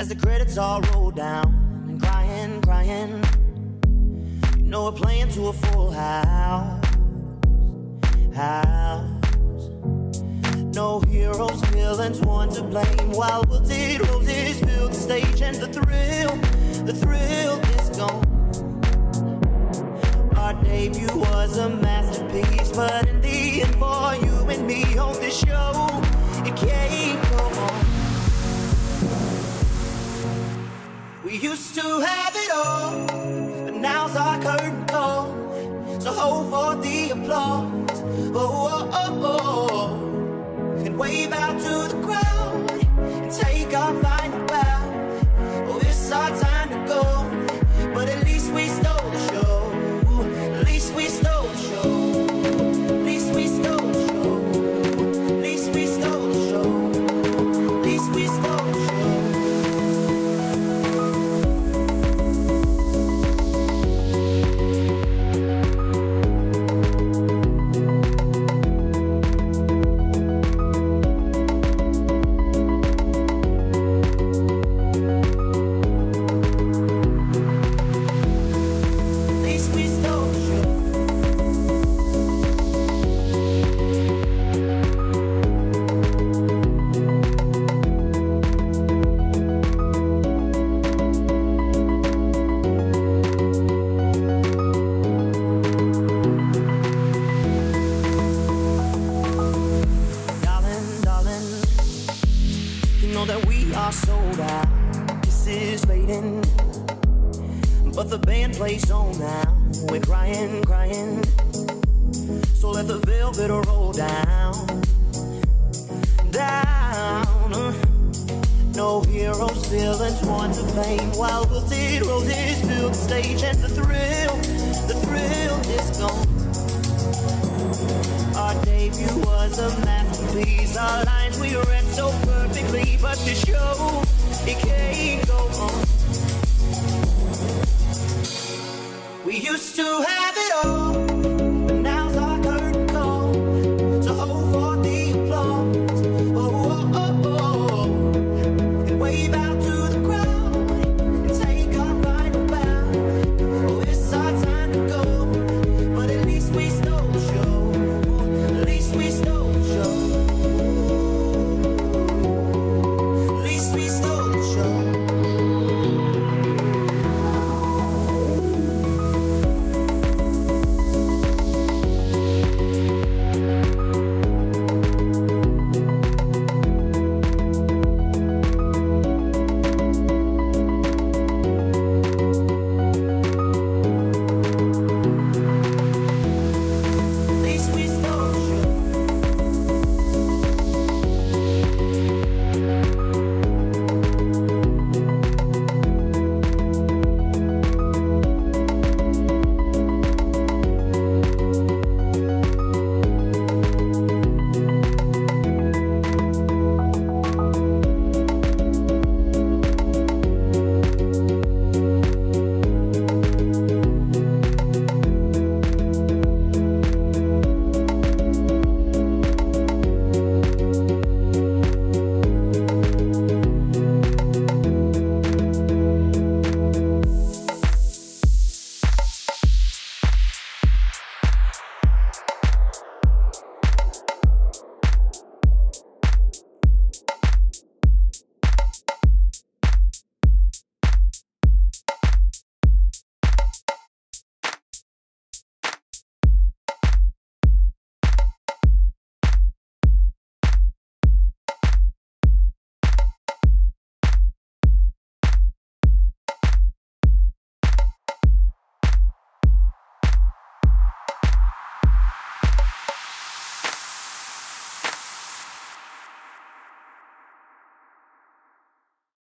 As the credits all roll down. And crying, crying. You know we're playing to a full house. House. No heroes, villains, one to blame. While wilted roses fill the stage, and the thrill, the thrill We used to have it all, but now's our curtain call. So hold for the applause. Oh, oh, oh, know that we are sold out. This is fading, but the band plays on now. We're crying, crying. So let the velvet roll down, down. No heroes, villains, one to blame. While wilted roses fill the stage, and the thrill, the thrill is gone. Our debut was a masterpiece. Our lines we read so perfectly, but the show it can't go on. We used to have it all,